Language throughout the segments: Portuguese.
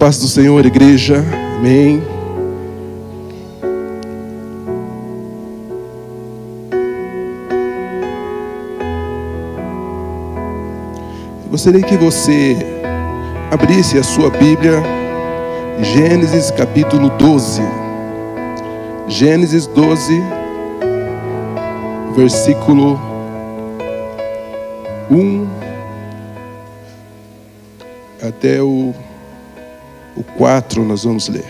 paz do Senhor, igreja. Amém. Gostaria que você abrisse a sua Bíblia, Gênesis capítulo 12. Gênesis 12, versículo 1 até o, o 4, nós vamos ler.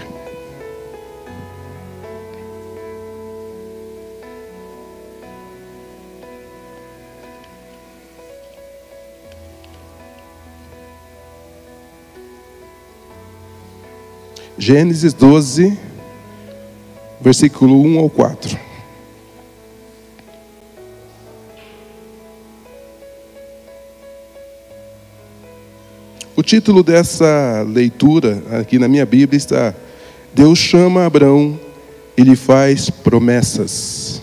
Gênesis 12, versículo 1 ao 4. O título dessa leitura aqui na minha Bíblia está Deus chama Abraão e lhe faz promessas.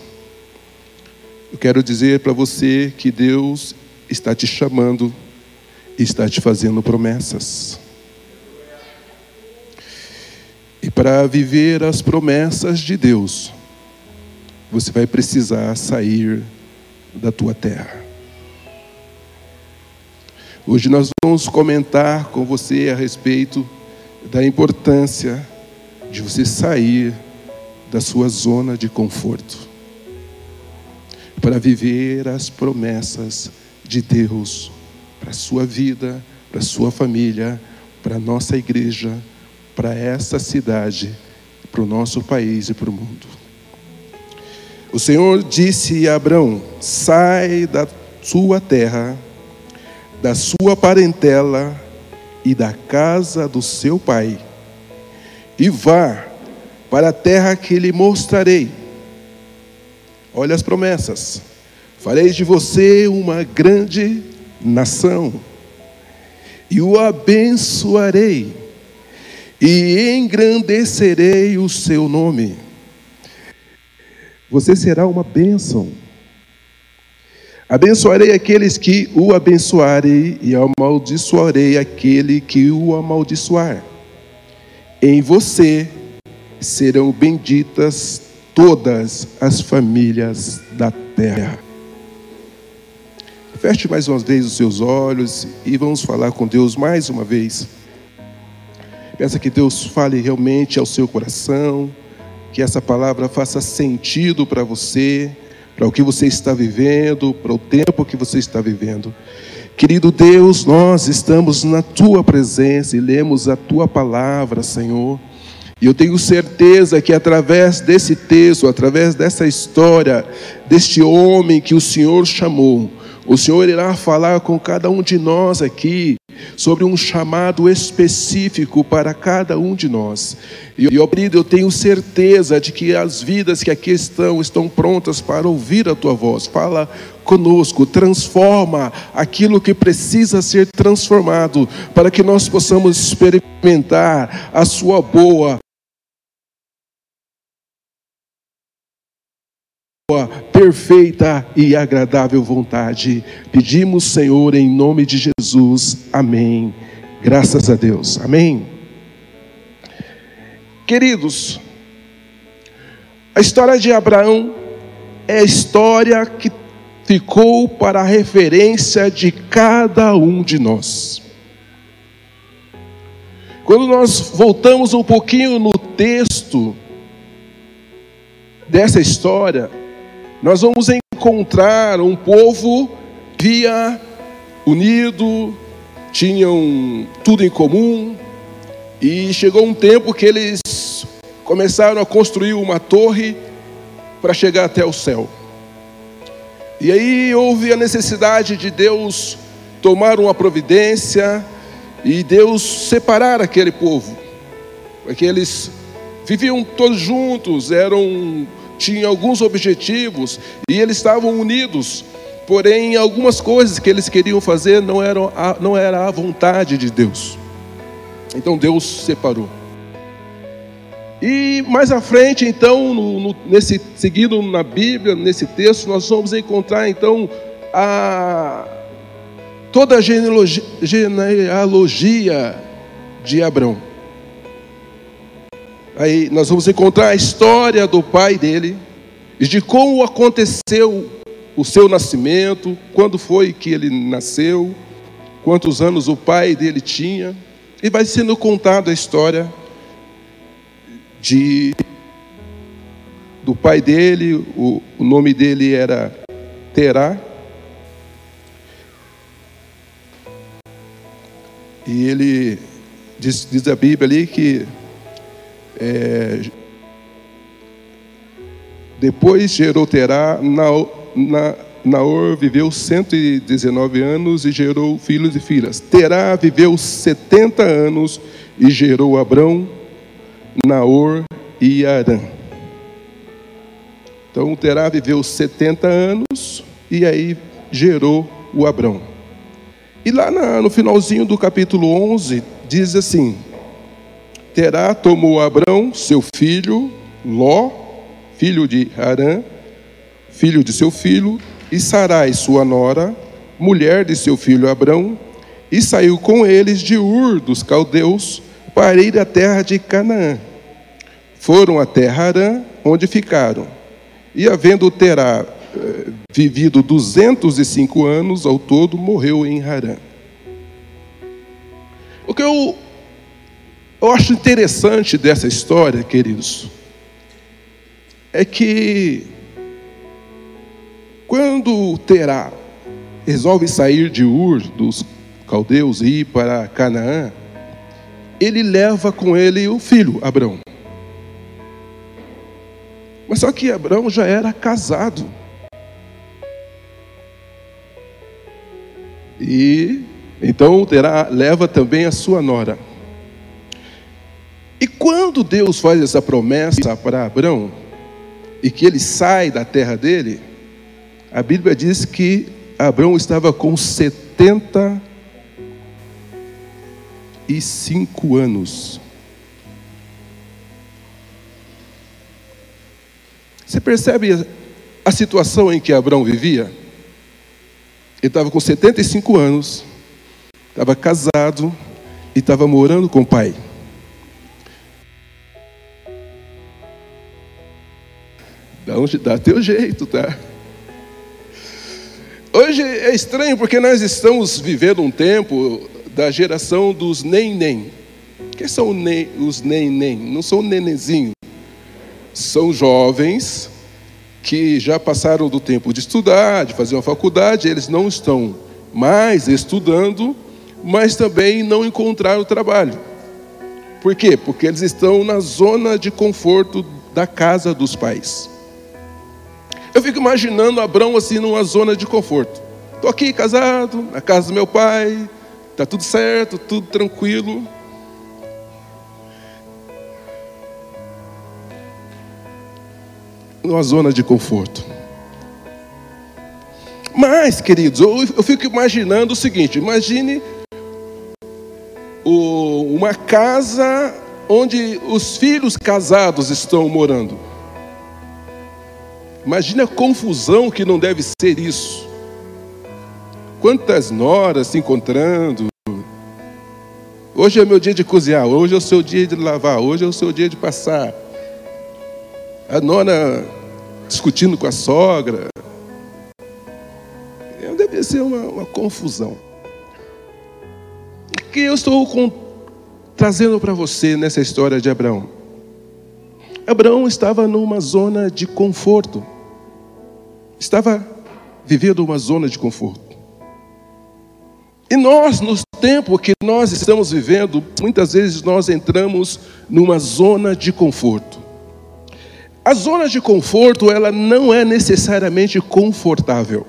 Eu quero dizer para você que Deus está te chamando e está te fazendo promessas. E para viver as promessas de Deus, você vai precisar sair da tua terra. Hoje nós vamos comentar com você a respeito da importância de você sair da sua zona de conforto para viver as promessas de Deus para a sua vida, para a sua família, para a nossa igreja, para essa cidade, para o nosso país e para o mundo. O Senhor disse a Abraão: sai da sua terra, da sua parentela e da casa do seu pai, e vá para a terra que lhe mostrarei. Olha as promessas: farei de você uma grande nação, e o abençoarei e engrandecerei o seu nome. Você será uma bênção. Abençoarei aqueles que o abençoarem e amaldiçoarei aquele que o amaldiçoar. Em você serão benditas todas as famílias da terra. Feche mais uma vez os seus olhos e vamos falar com Deus mais uma vez. Peça que Deus fale realmente ao seu coração, que essa palavra faça sentido para você, para o que você está vivendo, para o tempo que você está vivendo. Querido Deus, nós estamos na tua presença e lemos a tua palavra, Senhor. E eu tenho certeza que através desse texto, através dessa história, deste homem que o Senhor chamou, o Senhor irá falar com cada um de nós aqui sobre um chamado específico para cada um de nós. E, ó eu tenho certeza de que as vidas que aqui estão estão prontas para ouvir a tua voz. Fala conosco, transforma aquilo que precisa ser transformado, para que nós possamos experimentar a sua boa, perfeita e agradável vontade. Pedimos, Senhor, em nome de Jesus. Amém. Graças a Deus. Amém. Queridos, a história de Abraão é a história que ficou para a referência de cada um de nós. Quando nós voltamos um pouquinho no texto dessa história, nós vamos encontrar um povo via unido, tinham tudo em comum, e chegou um tempo que eles começaram a construir uma torre para chegar até o céu. E aí houve a necessidade de Deus tomar uma providência e Deus separar aquele povo, porque eles viviam todos juntos, eram tinham alguns objetivos e eles estavam unidos, porém algumas coisas que eles queriam fazer não eram a, não era a vontade de Deus. Então Deus separou. E mais à frente, então, no, no, nesse seguido na Bíblia, nesse texto, nós vamos encontrar então a toda a genealogia, genealogia de Abraão. Aí nós vamos encontrar a história do pai dele de como aconteceu o seu nascimento, quando foi que ele nasceu, quantos anos o pai dele tinha, e vai sendo contada a história de do pai dele, o, o nome dele era Terá. E ele diz, diz a Bíblia ali que é, depois gerou Terá, na, na, Naor viveu 119 anos e gerou filhos e filhas. Terá viveu 70 anos e gerou Abrão, Naor e Arã. Então Terá viveu 70 anos e aí gerou o Abrão. E lá no finalzinho do capítulo 11 diz assim: Terá tomou Abrão, seu filho, Ló, filho de Arã, filho de seu filho, e Sarai, sua nora, mulher de seu filho Abrão, e saiu com eles de Ur dos caldeus para ir à terra de Canaã. Foram até Harã, onde ficaram. E havendo Terá eh, vivido 205 anos ao todo, morreu em Harã. O que eu, eu acho interessante dessa história, queridos, é que quando Terá resolve sair de Ur, dos caldeus, e ir para Canaã, ele leva com ele o filho, Abrão. Mas só que Abrão já era casado. E então Terá leva também a sua nora. E quando Deus faz essa promessa para Abrão, e que ele sai da terra dele, a Bíblia diz que Abraão estava com 75 anos. Você percebe a situação em que Abraão vivia? Ele estava com 75 anos, estava casado e estava morando com o pai. Dá, um, dá teu jeito, tá? Hoje é estranho porque nós estamos vivendo um tempo da geração dos nem-nem. Quem são os nem-nem? Não são nenezinhos. São jovens que já passaram do tempo de estudar, de fazer uma faculdade, eles não estão mais estudando, mas também não encontraram trabalho. Por quê? Porque eles estão na zona de conforto da casa dos pais. Eu fico imaginando Abraão assim numa zona de conforto. Estou aqui casado, na casa do meu pai, está tudo certo, tudo tranquilo. Numa zona de conforto. Mas, queridos, eu, eu fico imaginando o seguinte: imagine o, uma casa onde os filhos casados estão morando. Imagina a confusão que não deve ser isso. Quantas noras se encontrando. Hoje é meu dia de cozinhar, hoje é o seu dia de lavar, hoje é o seu dia de passar. A nora discutindo com a sogra. Deve ser uma, uma confusão. O que eu estou com, trazendo para você nessa história de Abraão? Abraão estava numa zona de conforto estava vivendo uma zona de conforto. E nós, nos tempos que nós estamos vivendo, muitas vezes nós entramos numa zona de conforto. A zona de conforto, ela não é necessariamente confortável.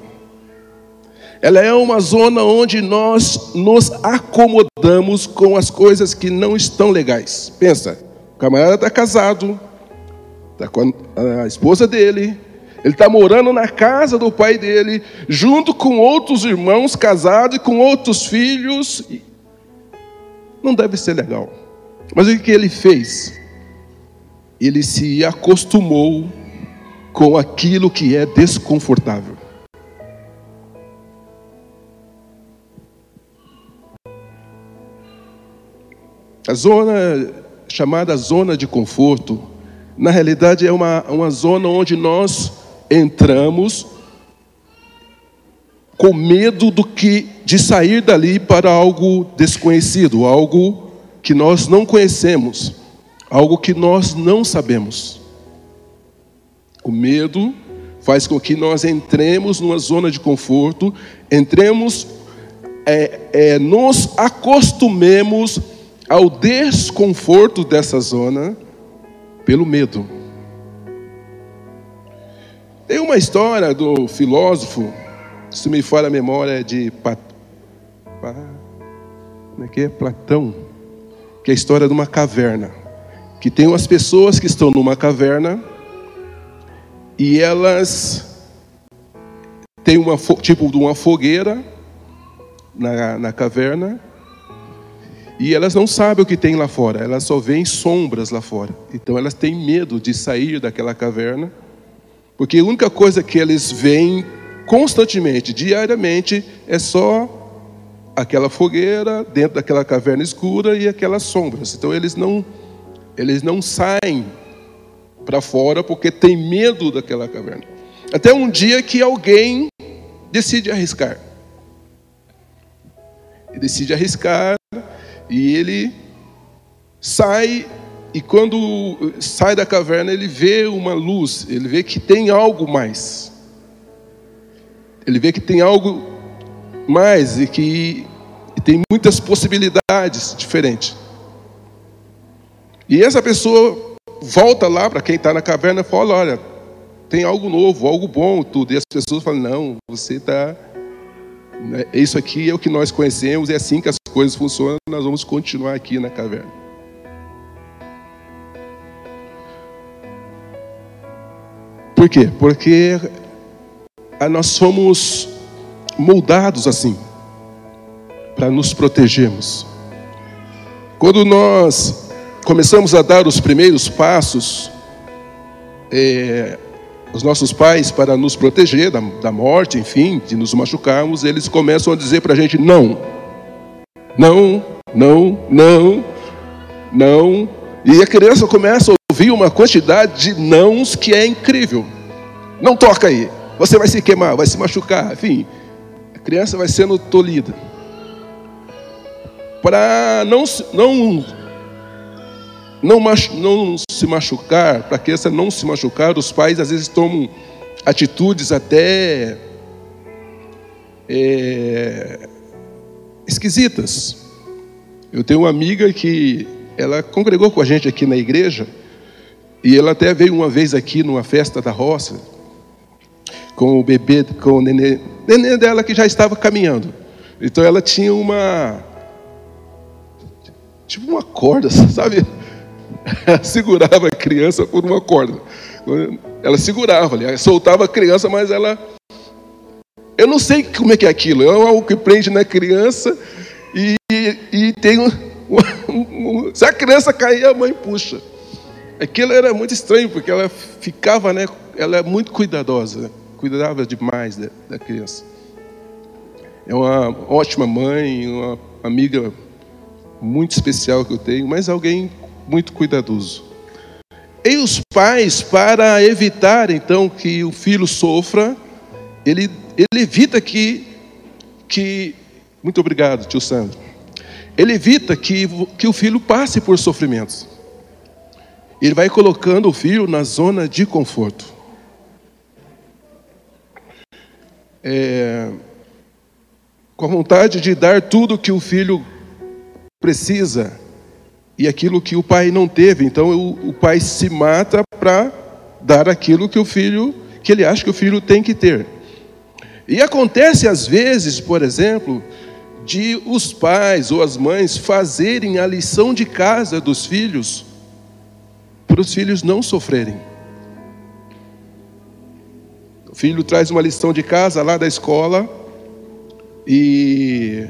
Ela é uma zona onde nós nos acomodamos com as coisas que não estão legais. Pensa, o camarada está casado, está com a esposa dele, ele está morando na casa do pai dele, junto com outros irmãos casados e com outros filhos. Não deve ser legal. Mas o que ele fez? Ele se acostumou com aquilo que é desconfortável. A zona chamada zona de conforto, na realidade é uma, uma zona onde nós entramos com medo do que de sair dali para algo desconhecido, algo que nós não conhecemos, algo que nós não sabemos. O medo faz com que nós entremos numa zona de conforto, entremos, é, é, nos acostumemos ao desconforto dessa zona pelo medo. Tem uma história do filósofo se me falha a memória, é de Pat... Como é que é? Platão, que é a história de uma caverna. Que tem umas pessoas que estão numa caverna e elas têm uma tipo de uma fogueira na, na caverna e elas não sabem o que tem lá fora, elas só veem sombras lá fora. Então elas têm medo de sair daquela caverna, porque a única coisa que eles veem constantemente, diariamente, é só aquela fogueira dentro daquela caverna escura e aquelas sombras. Então eles não eles não saem para fora porque tem medo daquela caverna. Até um dia que alguém decide arriscar. Ele decide arriscar e ele sai e quando sai da caverna ele vê uma luz, ele vê que tem algo mais. Ele vê que tem algo mais e que e tem muitas possibilidades diferentes. E essa pessoa volta lá para quem está na caverna e fala: olha, tem algo novo, algo bom, tudo. E as pessoas falam: não, você está. Né, isso aqui é o que nós conhecemos, é assim que as coisas funcionam, nós vamos continuar aqui na caverna. Por quê? Porque nós somos moldados assim, para nos protegermos. Quando nós começamos a dar os primeiros passos, é, os nossos pais, para nos proteger da, da morte, enfim, de nos machucarmos, eles começam a dizer para a gente: não, não, não, não, não. E a criança começa a ouvir uma quantidade de nãos que é incrível. Não toca aí, você vai se queimar, vai se machucar, enfim. A criança vai sendo tolhida. Para não, não, não, não se machucar, para a criança não se machucar, os pais às vezes tomam atitudes até é, esquisitas. Eu tenho uma amiga que ela congregou com a gente aqui na igreja e ela até veio uma vez aqui numa festa da roça com o bebê, com o nenê, nenê dela que já estava caminhando. Então ela tinha uma tipo uma corda, sabe? Ela segurava a criança por uma corda. Ela segurava, ali, soltava a criança, mas ela eu não sei como é que é aquilo. É algo que prende na criança e, e tem um, se a criança cair, a mãe puxa. Aquilo era muito estranho porque ela ficava, né? Ela é muito cuidadosa cuidava demais da, da criança. É uma ótima mãe, uma amiga muito especial que eu tenho, mas alguém muito cuidadoso. E os pais, para evitar então que o filho sofra, ele, ele evita que, que. Muito obrigado, tio Sandro. Ele evita que, que o filho passe por sofrimentos. Ele vai colocando o filho na zona de conforto. é, com a vontade de dar tudo que o filho precisa e aquilo que o pai não teve. Então o, o pai se mata para dar aquilo que o filho, que ele acha que o filho tem que ter. E acontece às vezes, por exemplo, de os pais ou as mães fazerem a lição de casa dos filhos para os filhos não sofrerem filho traz uma lição de casa lá da escola e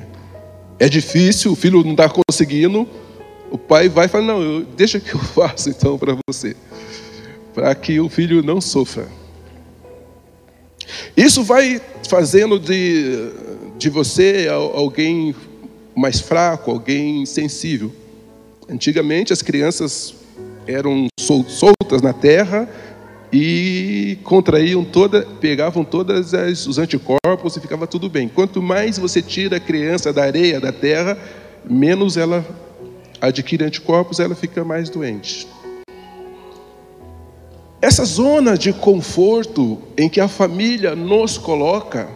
é difícil, o filho não está conseguindo. O pai vai e fala: Não, eu, deixa que eu faço então para você, para que o filho não sofra. Isso vai fazendo de, de você alguém mais fraco, alguém sensível. Antigamente as crianças eram soltas na terra e contraíam toda, pegavam todos os anticorpos e ficava tudo bem. Quanto mais você tira a criança da areia, da terra, menos ela adquire anticorpos, ela fica mais doente. Essa zona de conforto em que a família nos coloca,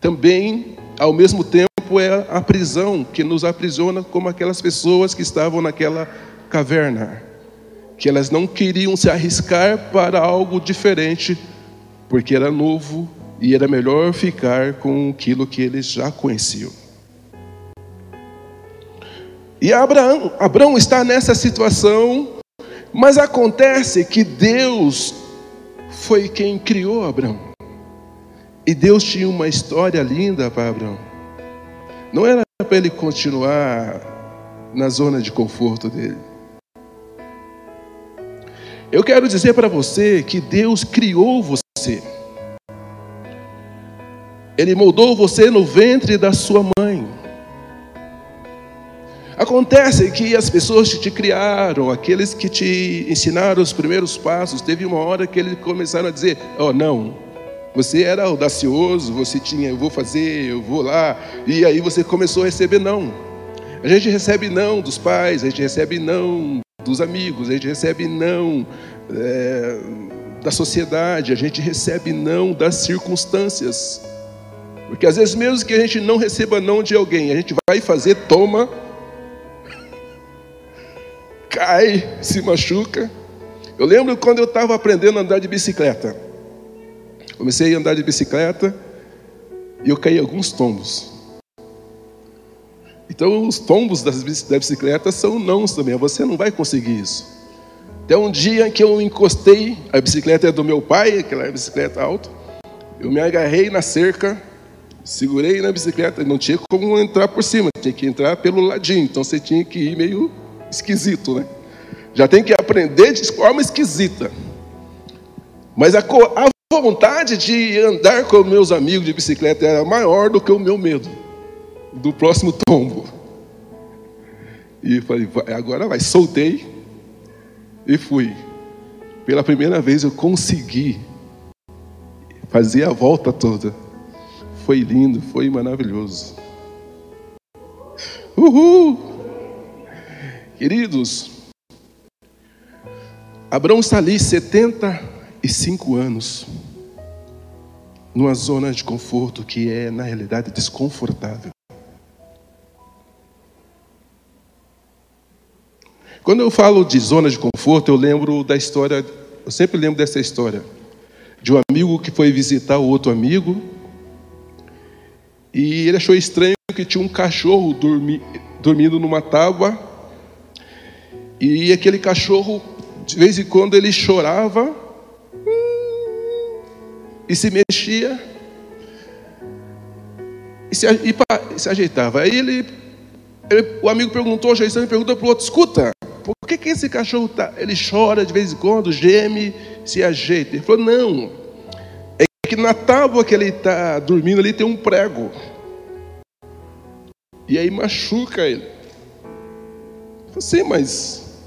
também, ao mesmo tempo, é a prisão que nos aprisiona, como aquelas pessoas que estavam naquela caverna, que elas não queriam se arriscar para algo diferente, porque era novo e era melhor ficar com aquilo que eles já conheciam. E Abraão, Abraão está nessa situação mas acontece que Deus foi quem criou Abraão. E Deus tinha uma história linda para Abraão. Não era para ele continuar na zona de conforto dele. Eu quero dizer para você que Deus criou você. Ele moldou você no ventre da sua mãe. Acontece que as pessoas que te criaram, aqueles que te ensinaram os primeiros passos, teve uma hora que eles começaram a dizer: Oh, não, você era audacioso, você tinha, eu vou fazer, eu vou lá, e aí você começou a receber não. A gente recebe não dos pais, a gente recebe não dos amigos, a gente recebe não é, da sociedade, a gente recebe não das circunstâncias. Porque às vezes, mesmo que a gente não receba não de alguém, a gente vai fazer, toma cai, se machuca. Eu lembro quando eu estava aprendendo a andar de bicicleta. Comecei a andar de bicicleta e eu caí alguns tombos. Então, os tombos da bicicleta são nãos também. Você não vai conseguir isso. Até um dia que eu encostei, a bicicleta é do meu pai, aquela bicicleta alta. Eu me agarrei na cerca, segurei na bicicleta, não tinha como entrar por cima, tinha que entrar pelo ladinho. Então você tinha que ir meio esquisito, né? Já tem que aprender de forma esquisita. Mas a, a vontade de andar com meus amigos de bicicleta era maior do que o meu medo do próximo tombo. E falei, agora vai, soltei e fui. Pela primeira vez eu consegui fazer a volta toda. Foi lindo, foi maravilhoso. Uhul! Queridos, Abraão está ali 75 anos, numa zona de conforto que é, na realidade, desconfortável. Quando eu falo de zona de conforto, eu lembro da história, eu sempre lembro dessa história, de um amigo que foi visitar o outro amigo, e ele achou estranho que tinha um cachorro dormi, dormindo numa tábua e aquele cachorro, de vez em quando, ele chorava e se mexia e se, e, e se ajeitava. Aí ele, ele, o amigo perguntou, o Jason perguntou para o outro: escuta, por que, que esse cachorro tá, ele chora de vez em quando, geme, se ajeita? Ele falou: não, é que na tábua que ele está dormindo ali tem um prego. E aí machuca ele. Eu falei, sim, mas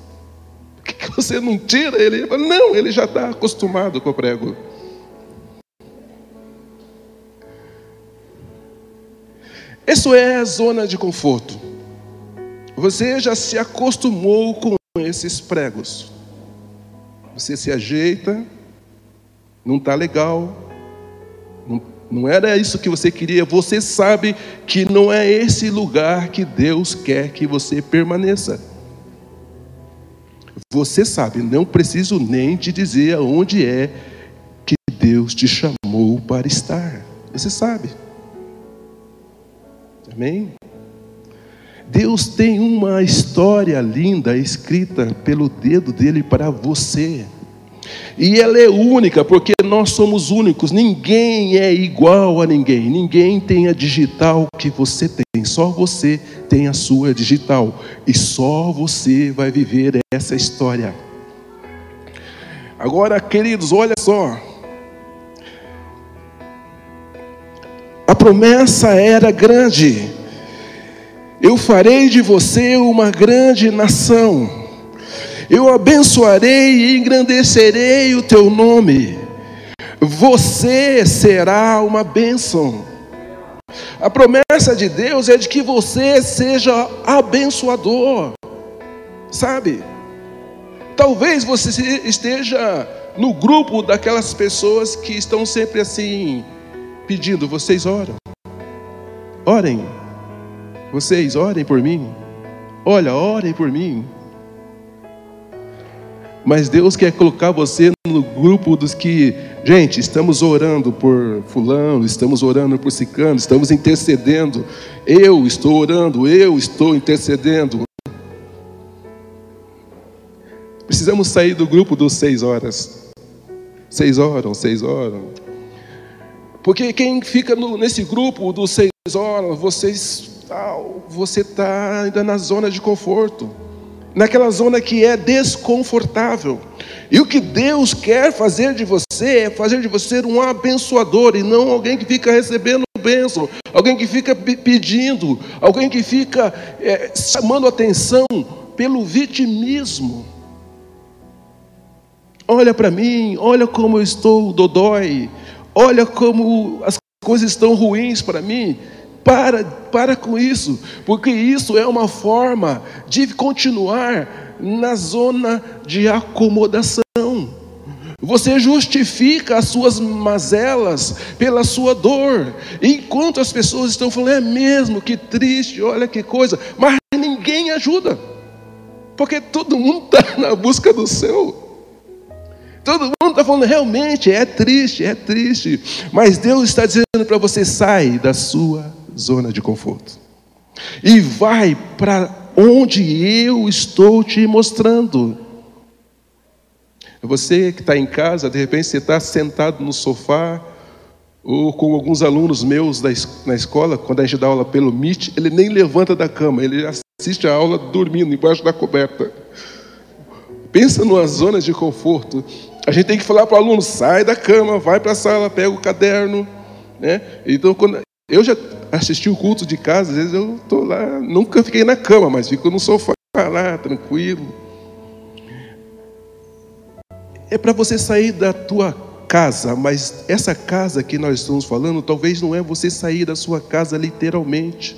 por que você não tira ele? ele fala, não, ele já está acostumado com o prego. Isso é a zona de conforto. Você já se acostumou com esses pregos. Você se ajeita, não está legal, não, não era isso que você queria. Você sabe que não é esse lugar que Deus quer que você permaneça. Você sabe, não preciso nem te dizer aonde é que Deus te chamou para estar. Você sabe. Amém? Deus tem uma história linda escrita pelo dedo dele para você. E ela é única, porque nós somos únicos, ninguém é igual a ninguém, ninguém tem a digital que você tem, só você tem a sua digital, e só você vai viver essa história. Agora, queridos, olha só, a promessa era grande, Eu farei de você uma grande nação. Eu abençoarei e engrandecerei o teu nome. Você será uma bênção. A promessa de Deus é de que você seja abençoador. Sabe? Talvez você esteja no grupo daquelas pessoas que estão sempre assim pedindo, vocês oram. Orem. Vocês orem por mim. Olha, orem por mim. Mas Deus quer colocar você no grupo dos que, gente, estamos orando por fulano, estamos orando por cicano, estamos intercedendo. Eu estou orando, eu estou intercedendo. Precisamos sair do grupo dos seis horas. Seis oram, seis oram. Porque quem fica no, nesse grupo dos seis horas, vocês, você está ainda na zona de conforto naquela zona que é desconfortável. E o que Deus quer fazer de você é fazer de você um abençoador e não alguém que fica recebendo bênção, alguém que fica pedindo, alguém que fica é, chamando atenção pelo vitimismo. Olha para mim, olha como eu estou dodói, olha como as coisas estão ruins para mim. Para, para com isso, porque isso é uma forma de continuar na zona de acomodação. Você justifica as suas mazelas pela sua dor, enquanto as pessoas estão falando, é mesmo, que triste, olha que coisa, mas ninguém ajuda, porque todo mundo está na busca do seu. Todo mundo está falando, realmente é triste, é triste, mas Deus está dizendo para você: sai da sua zona de conforto. E vai para onde eu estou te mostrando. Você que está em casa, de repente você está sentado no sofá, ou com alguns alunos meus na escola, quando a gente dá aula pelo Meet, ele nem levanta da cama, ele assiste a aula dormindo embaixo da coberta. Pensa numa zona de conforto. A gente tem que falar para o aluno: sai da cama, vai para a sala, pega o caderno. Né? Então, quando eu já assisti o culto de casa, às vezes eu estou lá, nunca fiquei na cama, mas fico no sofá lá, tranquilo. É para você sair da tua casa, mas essa casa que nós estamos falando, talvez não é você sair da sua casa literalmente.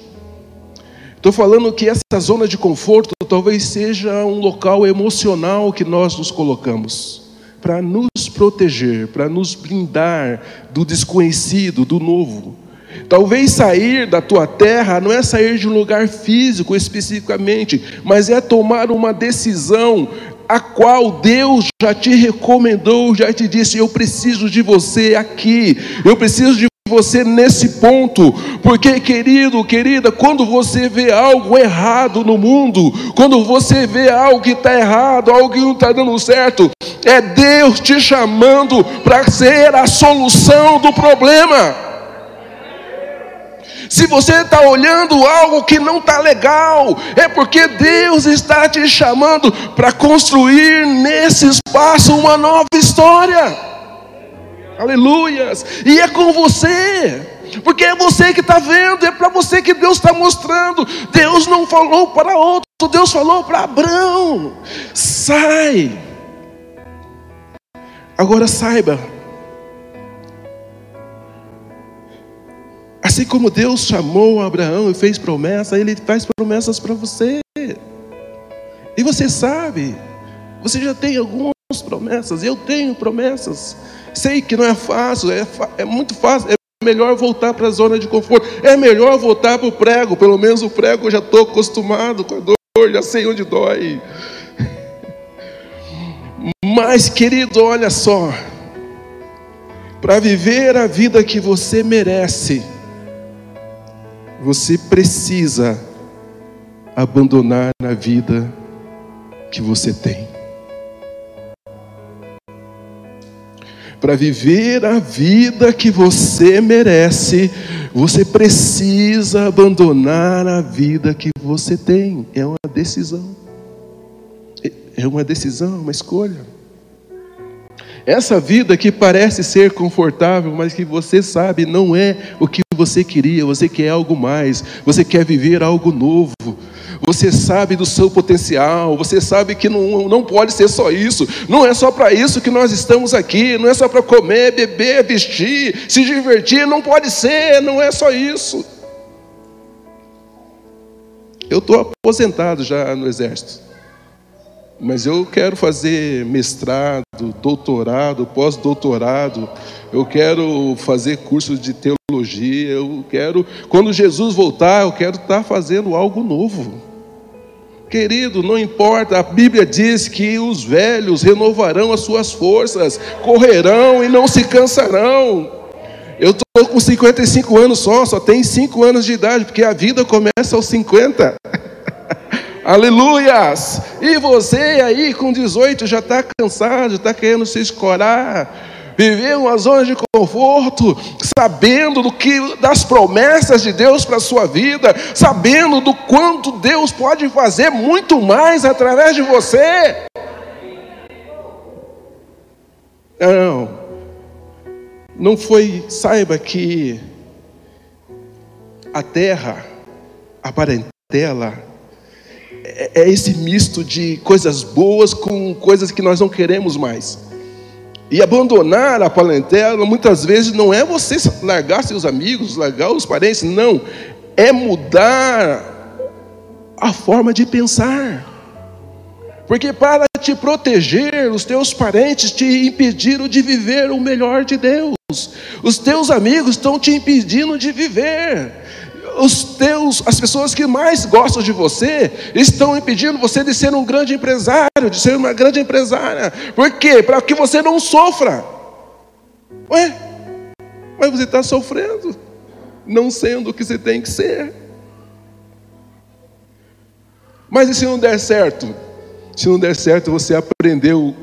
Estou falando que essa zona de conforto talvez seja um local emocional que nós nos colocamos para nos proteger, para nos blindar do desconhecido, do novo. Talvez sair da tua terra não é sair de um lugar físico especificamente, mas é tomar uma decisão a qual Deus já te recomendou, já te disse: Eu preciso de você aqui, eu preciso de você nesse ponto, porque querido, querida, quando você vê algo errado no mundo, quando você vê algo que está errado, algo que não está dando certo, é Deus te chamando para ser a solução do problema. Se você está olhando algo que não está legal, é porque Deus está te chamando para construir nesse espaço uma nova história. Aleluias! E é com você. Porque é você que está vendo, é para você que Deus está mostrando. Deus não falou para outro, Deus falou para Abraão: sai. Agora saiba, Assim como Deus chamou Abraão e fez promessa, Ele faz promessas para você. E você sabe, você já tem algumas promessas, eu tenho promessas. Sei que não é fácil, é, é muito fácil, é melhor voltar para a zona de conforto, é melhor voltar para o prego, pelo menos o prego eu já estou acostumado com a dor, já sei onde dói. Mas, querido, olha só, para viver a vida que você merece, você precisa abandonar a vida que você tem. Para viver a vida que você merece, você precisa abandonar a vida que você tem. É uma decisão. É uma decisão, uma escolha. Essa vida que parece ser confortável, mas que você sabe não é o que você queria, você quer algo mais, você quer viver algo novo. Você sabe do seu potencial, você sabe que não, não pode ser só isso, não é só para isso que nós estamos aqui, não é só para comer, beber, vestir, se divertir, não pode ser, não é só isso. Eu estou aposentado já no Exército, mas eu quero fazer mestrado, doutorado, pós-doutorado, eu quero fazer curso de teologia, eu quero, quando Jesus voltar, eu quero estar fazendo algo novo. Querido, não importa, a Bíblia diz que os velhos renovarão as suas forças, correrão e não se cansarão. Eu estou com 55 anos só, só tenho 5 anos de idade, porque a vida começa aos 50. Aleluias! E você aí com 18 já está cansado, está querendo se escorar viver uma zona de conforto, sabendo do que das promessas de Deus para a sua vida, sabendo do quanto Deus pode fazer muito mais através de você. Não, não foi, saiba que a terra, a parentela, é, é esse misto de coisas boas com coisas que nós não queremos mais. E abandonar a parentela muitas vezes não é você largar seus amigos, largar os parentes, não. É mudar a forma de pensar. Porque para te proteger, os teus parentes te impediram de viver o melhor de Deus. Os teus amigos estão te impedindo de viver os teus, as pessoas que mais gostam de você estão impedindo você de ser um grande empresário, de ser uma grande empresária. Por quê? Para que você não sofra. Ué, mas você está sofrendo, não sendo o que você tem que ser. Mas e se não der certo? Se não der certo, você aprendeu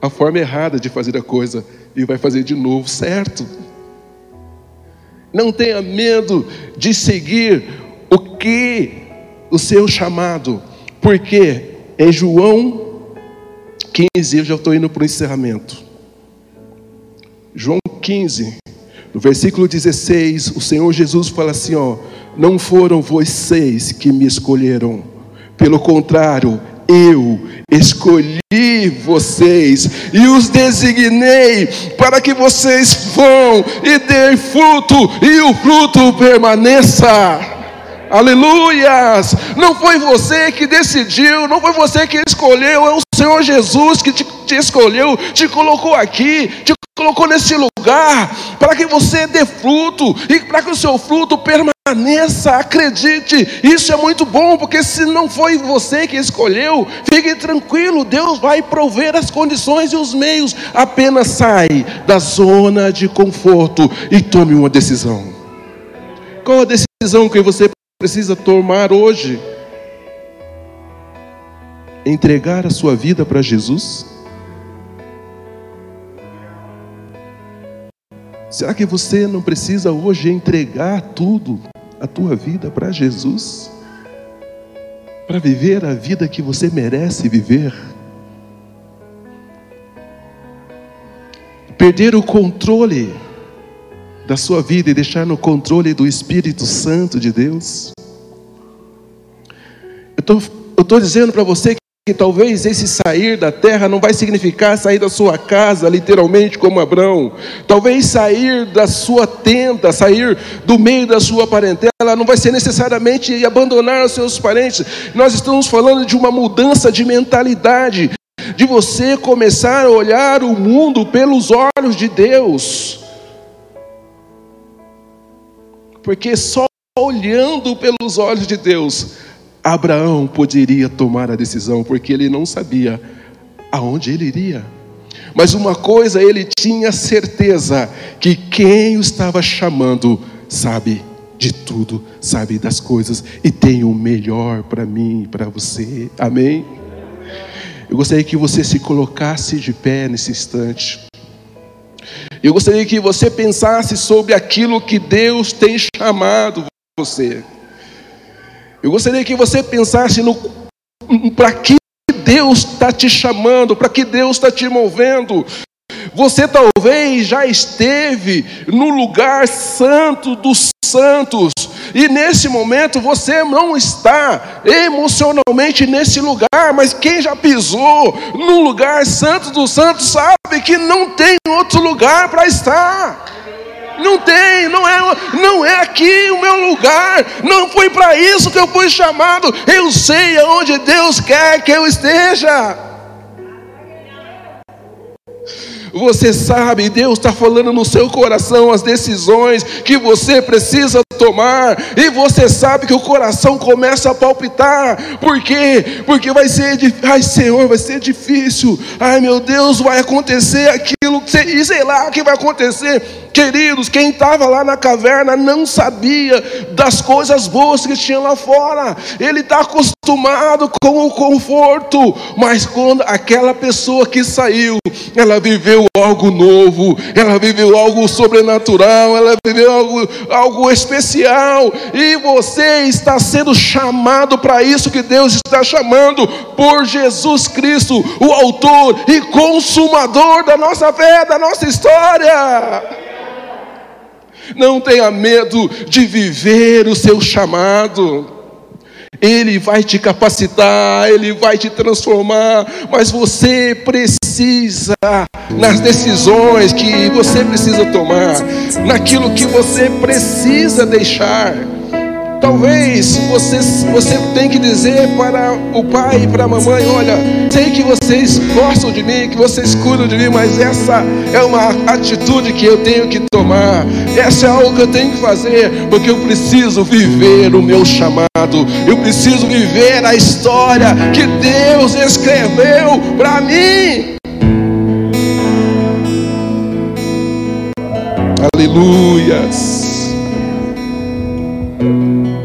a forma errada de fazer a coisa e vai fazer de novo certo. Não tenha medo de seguir o que o seu chamado, porque em João 15, eu já estou indo para o encerramento. João 15, no versículo 16, o Senhor Jesus fala assim: ó, não foram vocês que me escolheram, pelo contrário, eu escolhi vocês e os designei para que vocês vão e dêem fruto e o fruto permaneça. Aleluias! Não foi você que decidiu, não foi você que escolheu, é o Senhor Jesus que te, te escolheu, te colocou aqui, te colocou nesse lugar para que você dê fruto e para que o seu fruto permaneça. Acredite, isso é muito bom, porque se não foi você que escolheu, fique tranquilo, Deus vai prover as condições e os meios. Apenas sai da zona de conforto e tome uma decisão. Qual a decisão que você precisa tomar hoje? Entregar a sua vida para Jesus? Será que você não precisa hoje entregar tudo, a tua vida para Jesus? Para viver a vida que você merece viver? Perder o controle da sua vida e deixar no controle do Espírito Santo de Deus? Eu estou dizendo para você que talvez esse sair da terra não vai significar sair da sua casa, literalmente, como Abraão. Talvez sair da sua tenda, sair do meio da sua parentela, não vai ser necessariamente abandonar os seus parentes. Nós estamos falando de uma mudança de mentalidade, de você começar a olhar o mundo pelos olhos de Deus. Porque só olhando pelos olhos de Deus, Abraão poderia tomar a decisão, porque ele não sabia aonde ele iria. Mas uma coisa ele tinha certeza: que quem o estava chamando sabe de tudo, sabe das coisas e tem o melhor para mim e para você. Amém? Eu gostaria que você se colocasse de pé nesse instante. Eu gostaria que você pensasse sobre aquilo que Deus tem chamado você. Eu gostaria que você pensasse no para que Deus está te chamando, para que Deus está te movendo. Você talvez já esteve no lugar santo dos santos, e nesse momento você não está emocionalmente nesse lugar, mas quem já pisou no lugar santo dos santos sabe que não tem outro lugar para estar. Não tem, não é, não é aqui o meu lugar. Não foi para isso que eu fui chamado. Eu sei aonde Deus quer que eu esteja. Você sabe, Deus está falando no seu coração as decisões que você precisa tomar, e você sabe que o coração começa a palpitar, por quê? Porque vai ser, ai Senhor, vai ser difícil, ai meu Deus, vai acontecer aquilo, e sei lá o que vai acontecer, Queridos, quem estava lá na caverna não sabia das coisas boas que tinha lá fora. Ele está acostumado com o conforto. Mas quando aquela pessoa que saiu, ela viveu algo novo, ela viveu algo sobrenatural, ela viveu algo, algo especial. E você está sendo chamado para isso que Deus está chamando por Jesus Cristo, o autor e consumador da nossa fé, da nossa história. Não tenha medo de viver o seu chamado. Ele vai te capacitar, ele vai te transformar, mas você precisa, nas decisões que você precisa tomar, naquilo que você precisa deixar. Talvez você, você tem que dizer para o pai e para a mamãe: olha, sei que vocês gostam de mim, que vocês cuidam de mim, mas essa é uma atitude que eu tenho que tomar, essa é algo que eu tenho que fazer, porque eu preciso viver o meu chamado, eu preciso viver a história que Deus escreveu para mim. Aleluias. Thank you.